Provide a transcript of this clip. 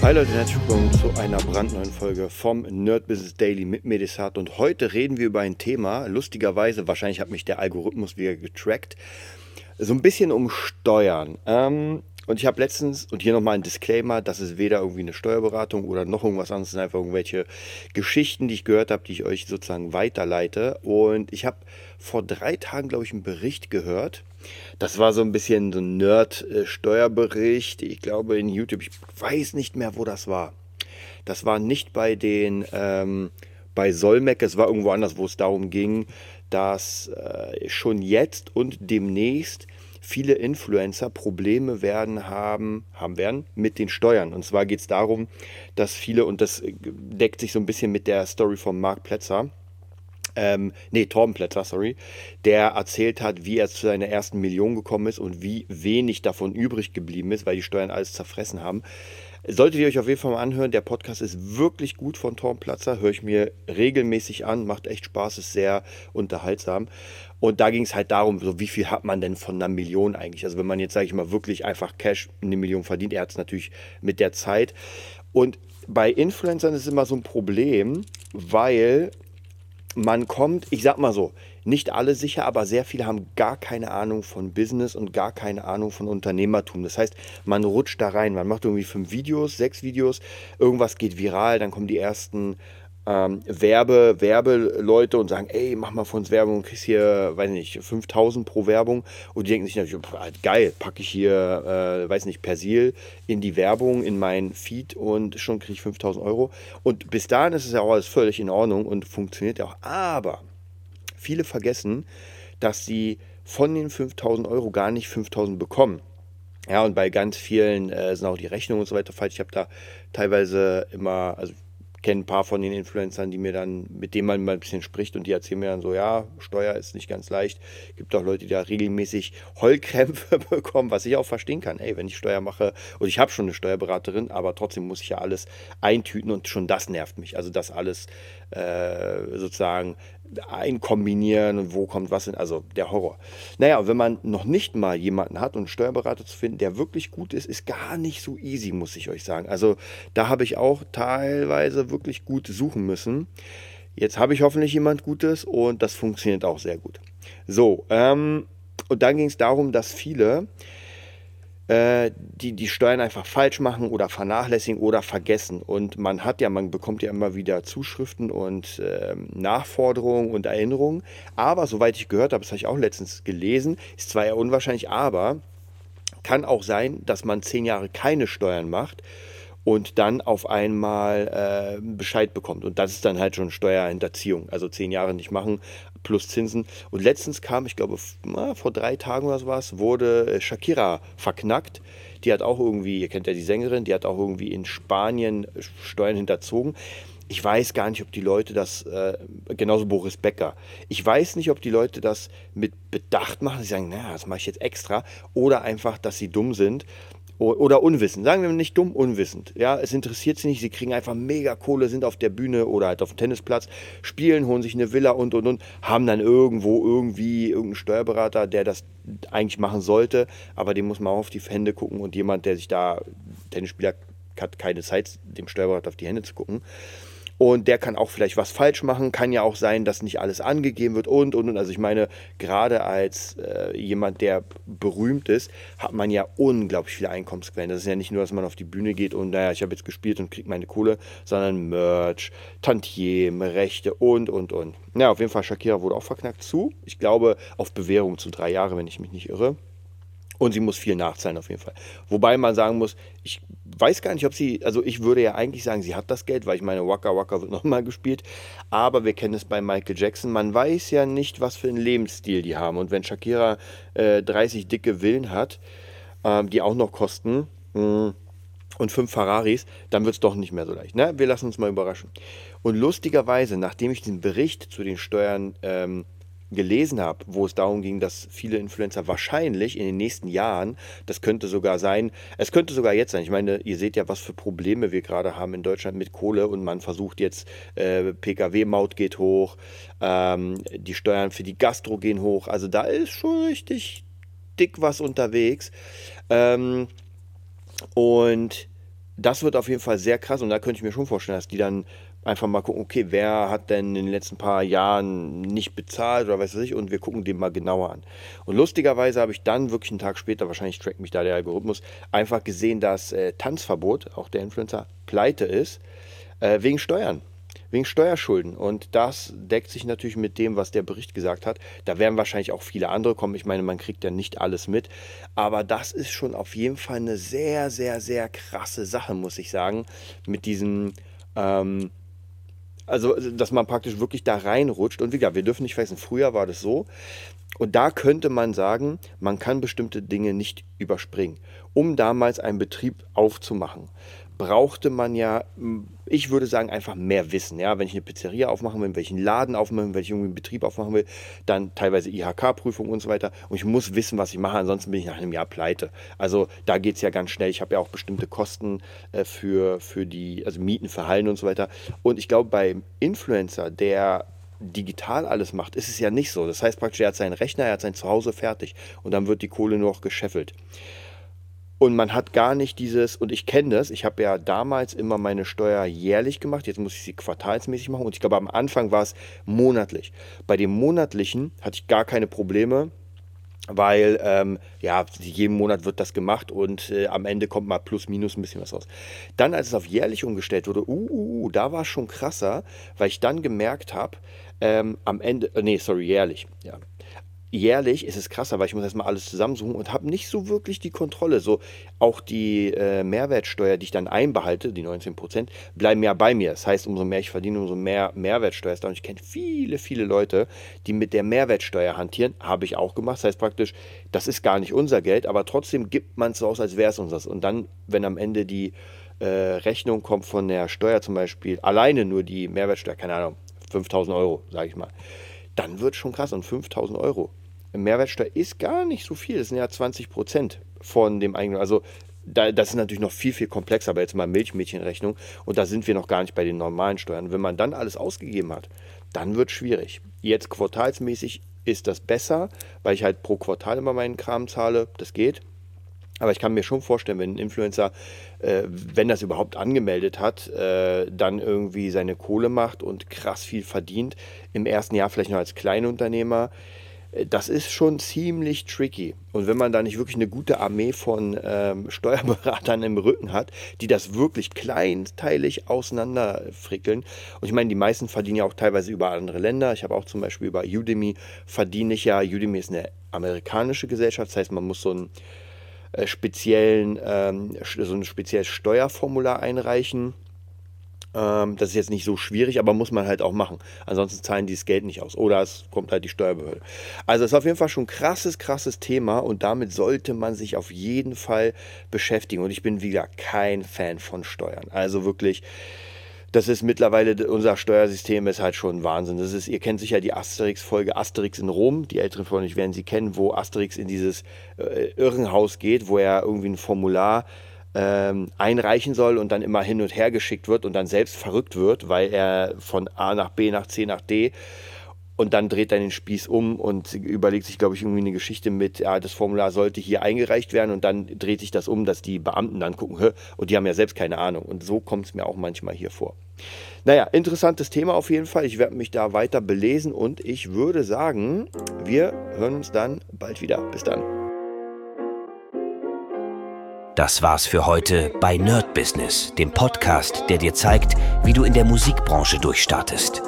Hi Leute, herzlich willkommen zu einer brandneuen Folge vom Nerd Business Daily mit Medisat. Und heute reden wir über ein Thema, lustigerweise, wahrscheinlich hat mich der Algorithmus wieder getrackt, so ein bisschen um Steuern. Ähm, und ich habe letztens, und hier nochmal ein Disclaimer, das ist weder irgendwie eine Steuerberatung oder noch irgendwas anderes, es sind einfach irgendwelche Geschichten, die ich gehört habe, die ich euch sozusagen weiterleite. Und ich habe vor drei Tagen, glaube ich, einen Bericht gehört. Das war so ein bisschen so ein Nerd-Steuerbericht. Ich glaube in YouTube, ich weiß nicht mehr, wo das war. Das war nicht bei den, ähm, bei Solmec, es war irgendwo anders, wo es darum ging, dass äh, schon jetzt und demnächst viele Influencer Probleme werden haben, haben werden mit den Steuern. Und zwar geht es darum, dass viele, und das deckt sich so ein bisschen mit der Story von Marc Plätzer, ähm, nee, Torben Plätzer, sorry, der erzählt hat, wie er zu seiner ersten Million gekommen ist und wie wenig davon übrig geblieben ist, weil die Steuern alles zerfressen haben. Solltet ihr euch auf jeden Fall mal anhören, der Podcast ist wirklich gut von Torben Platzer, höre ich mir regelmäßig an, macht echt Spaß, ist sehr unterhaltsam. Und da ging es halt darum, so wie viel hat man denn von einer Million eigentlich? Also wenn man jetzt, sage ich mal, wirklich einfach Cash eine Million verdient, er hat es natürlich mit der Zeit. Und bei Influencern ist es immer so ein Problem, weil man kommt, ich sag mal so, nicht alle sicher, aber sehr viele haben gar keine Ahnung von Business und gar keine Ahnung von Unternehmertum. Das heißt, man rutscht da rein, man macht irgendwie fünf Videos, sechs Videos, irgendwas geht viral, dann kommen die ersten ähm, Werbe, Werbeleute und sagen, ey, mach mal von uns Werbung, kriegst hier, weiß nicht, 5000 pro Werbung und die denken sich natürlich, geil, packe ich hier, äh, weiß nicht, Persil in die Werbung, in mein Feed und schon kriege ich 5000 Euro. Und bis dahin ist es ja auch alles völlig in Ordnung und funktioniert ja auch. Aber viele vergessen, dass sie von den 5000 Euro gar nicht 5000 bekommen. Ja, und bei ganz vielen äh, sind auch die Rechnungen und so weiter falsch. Ich habe da teilweise immer, also kenne ein paar von den Influencern, die mir dann, mit denen man mal ein bisschen spricht und die erzählen mir dann so, ja, Steuer ist nicht ganz leicht. Gibt auch Leute, die da regelmäßig Heulkrämpfe bekommen, was ich auch verstehen kann. Ey, wenn ich Steuer mache, und ich habe schon eine Steuerberaterin, aber trotzdem muss ich ja alles eintüten und schon das nervt mich. Also das alles äh, sozusagen einkombinieren und wo kommt was hin, also der Horror. Naja, wenn man noch nicht mal jemanden hat und einen Steuerberater zu finden, der wirklich gut ist, ist gar nicht so easy, muss ich euch sagen. Also da habe ich auch teilweise wirklich gut suchen müssen. Jetzt habe ich hoffentlich jemand Gutes und das funktioniert auch sehr gut. So, ähm, und dann ging es darum, dass viele äh, die die Steuern einfach falsch machen oder vernachlässigen oder vergessen. Und man hat ja, man bekommt ja immer wieder Zuschriften und äh, Nachforderungen und Erinnerungen. Aber soweit ich gehört habe, das habe ich auch letztens gelesen, ist zwar eher unwahrscheinlich, aber kann auch sein, dass man zehn Jahre keine Steuern macht und dann auf einmal äh, Bescheid bekommt. Und das ist dann halt schon Steuerhinterziehung. Also zehn Jahre nicht machen plus Zinsen. Und letztens kam, ich glaube, vor drei Tagen oder so was, wurde äh, Shakira verknackt. Die hat auch irgendwie, ihr kennt ja die Sängerin, die hat auch irgendwie in Spanien äh, Steuern hinterzogen. Ich weiß gar nicht, ob die Leute das, äh, genauso Boris Becker, ich weiß nicht, ob die Leute das mit Bedacht machen. Sie sagen, naja, das mache ich jetzt extra. Oder einfach, dass sie dumm sind oder unwissend. Sagen wir nicht dumm, unwissend. Ja, es interessiert sie nicht. Sie kriegen einfach mega Kohle, sind auf der Bühne oder halt auf dem Tennisplatz, spielen, holen sich eine Villa und und und, haben dann irgendwo irgendwie irgendeinen Steuerberater, der das eigentlich machen sollte, aber dem muss man auch auf die Hände gucken und jemand, der sich da, Tennisspieler hat keine Zeit, dem Steuerberater auf die Hände zu gucken. Und der kann auch vielleicht was falsch machen. Kann ja auch sein, dass nicht alles angegeben wird und, und, und. Also ich meine, gerade als äh, jemand, der berühmt ist, hat man ja unglaublich viele Einkommensquellen. Das ist ja nicht nur, dass man auf die Bühne geht und, naja, ich habe jetzt gespielt und kriege meine Kohle, sondern Merch, Tantiem, Rechte und, und, und. Ja, auf jeden Fall, Shakira wurde auch verknackt zu. Ich glaube, auf Bewährung zu drei Jahre, wenn ich mich nicht irre. Und sie muss viel nachzahlen auf jeden Fall. Wobei man sagen muss, ich weiß gar nicht, ob sie, also ich würde ja eigentlich sagen, sie hat das Geld, weil ich meine, Waka Waka wird nochmal gespielt. Aber wir kennen es bei Michael Jackson. Man weiß ja nicht, was für einen Lebensstil die haben. Und wenn Shakira äh, 30 dicke Villen hat, äh, die auch noch kosten, mh, mm, und fünf Ferraris, dann wird es doch nicht mehr so leicht. Ne? Wir lassen uns mal überraschen. Und lustigerweise, nachdem ich diesen Bericht zu den Steuern ähm, gelesen habe, wo es darum ging, dass viele Influencer wahrscheinlich in den nächsten Jahren, das könnte sogar sein, es könnte sogar jetzt sein. Ich meine, ihr seht ja, was für Probleme wir gerade haben in Deutschland mit Kohle und man versucht jetzt, äh, Pkw-Maut geht hoch, ähm, die Steuern für die Gastro gehen hoch. Also da ist schon richtig dick was unterwegs. Ähm, und das wird auf jeden Fall sehr krass und da könnte ich mir schon vorstellen, dass die dann einfach mal gucken, okay, wer hat denn in den letzten paar Jahren nicht bezahlt oder weiß ich und wir gucken den mal genauer an. Und lustigerweise habe ich dann wirklich einen Tag später, wahrscheinlich trackt mich da der Algorithmus, einfach gesehen, dass äh, Tanzverbot, auch der Influencer, pleite ist, äh, wegen Steuern wegen Steuerschulden. Und das deckt sich natürlich mit dem, was der Bericht gesagt hat. Da werden wahrscheinlich auch viele andere kommen. Ich meine, man kriegt ja nicht alles mit. Aber das ist schon auf jeden Fall eine sehr, sehr, sehr krasse Sache, muss ich sagen. Mit diesem ähm, also, dass man praktisch wirklich da reinrutscht. Und wie gesagt, wir dürfen nicht vergessen, früher war das so. Und da könnte man sagen, man kann bestimmte Dinge nicht überspringen, um damals einen Betrieb aufzumachen brauchte man ja, ich würde sagen, einfach mehr Wissen. Ja? Wenn ich eine Pizzeria aufmachen will, welchen Laden aufmachen will, wenn ich Betrieb aufmachen will, dann teilweise IHK-Prüfung und so weiter. Und ich muss wissen, was ich mache, ansonsten bin ich nach einem Jahr pleite. Also da geht es ja ganz schnell. Ich habe ja auch bestimmte Kosten äh, für, für die, also Mieten für Hallen und so weiter. Und ich glaube, beim Influencer, der digital alles macht, ist es ja nicht so. Das heißt praktisch, er hat seinen Rechner, er hat sein Zuhause fertig und dann wird die Kohle nur noch gescheffelt. Und man hat gar nicht dieses, und ich kenne das, ich habe ja damals immer meine Steuer jährlich gemacht, jetzt muss ich sie quartalsmäßig machen und ich glaube am Anfang war es monatlich. Bei dem monatlichen hatte ich gar keine Probleme, weil ähm, ja, jeden Monat wird das gemacht und äh, am Ende kommt mal plus minus ein bisschen was raus. Dann, als es auf jährlich umgestellt wurde, uh, uh, uh da war es schon krasser, weil ich dann gemerkt habe, ähm, am Ende, äh, nee, sorry, jährlich, ja jährlich ist es krasser, weil ich muss erstmal alles zusammensuchen und habe nicht so wirklich die Kontrolle. So auch die äh, Mehrwertsteuer, die ich dann einbehalte, die 19 Prozent, bleiben ja bei mir. Das heißt, umso mehr ich verdiene, umso mehr Mehrwertsteuer ist da. Und ich kenne viele, viele Leute, die mit der Mehrwertsteuer hantieren. Habe ich auch gemacht. Das heißt praktisch, das ist gar nicht unser Geld, aber trotzdem gibt man es so aus, als wäre es unseres. Und dann, wenn am Ende die äh, Rechnung kommt von der Steuer zum Beispiel, alleine nur die Mehrwertsteuer, keine Ahnung, 5000 Euro, sage ich mal dann wird schon krass. Und 5000 Euro. Mehrwertsteuer ist gar nicht so viel. Das sind ja 20 Prozent von dem eigenen. Also da, das ist natürlich noch viel, viel komplexer, aber jetzt mal Milchmädchenrechnung. Und da sind wir noch gar nicht bei den normalen Steuern. Wenn man dann alles ausgegeben hat, dann wird es schwierig. Jetzt quartalsmäßig ist das besser, weil ich halt pro Quartal immer meinen Kram zahle. Das geht. Aber ich kann mir schon vorstellen, wenn ein Influencer, äh, wenn das überhaupt angemeldet hat, äh, dann irgendwie seine Kohle macht und krass viel verdient, im ersten Jahr vielleicht noch als Kleinunternehmer, äh, das ist schon ziemlich tricky. Und wenn man da nicht wirklich eine gute Armee von ähm, Steuerberatern im Rücken hat, die das wirklich kleinteilig auseinanderfrickeln. Und ich meine, die meisten verdienen ja auch teilweise über andere Länder. Ich habe auch zum Beispiel über Udemy verdiene ich ja. Udemy ist eine amerikanische Gesellschaft. Das heißt, man muss so ein äh, speziellen, ähm, so ein spezielles Steuerformular einreichen ähm, das ist jetzt nicht so schwierig, aber muss man halt auch machen. Ansonsten zahlen die das Geld nicht aus. Oder es kommt halt die Steuerbehörde. Also es ist auf jeden Fall schon ein krasses, krasses Thema und damit sollte man sich auf jeden Fall beschäftigen. Und ich bin wieder kein Fan von Steuern. Also wirklich das ist mittlerweile, unser Steuersystem ist halt schon Wahnsinn. Das ist, ihr kennt sicher die Asterix-Folge Asterix in Rom. Die älteren von euch werden sie kennen, wo Asterix in dieses äh, Irrenhaus geht, wo er irgendwie ein Formular ähm, einreichen soll und dann immer hin und her geschickt wird und dann selbst verrückt wird, weil er von A nach B nach C nach D und dann dreht er den Spieß um und überlegt sich, glaube ich, irgendwie eine Geschichte mit, ja, das Formular sollte hier eingereicht werden und dann dreht sich das um, dass die Beamten dann gucken, Hö, und die haben ja selbst keine Ahnung. Und so kommt es mir auch manchmal hier vor. Naja, interessantes Thema auf jeden Fall. Ich werde mich da weiter belesen und ich würde sagen, wir hören uns dann bald wieder. Bis dann. Das war's für heute bei Nerd Business, dem Podcast, der dir zeigt, wie du in der Musikbranche durchstartest.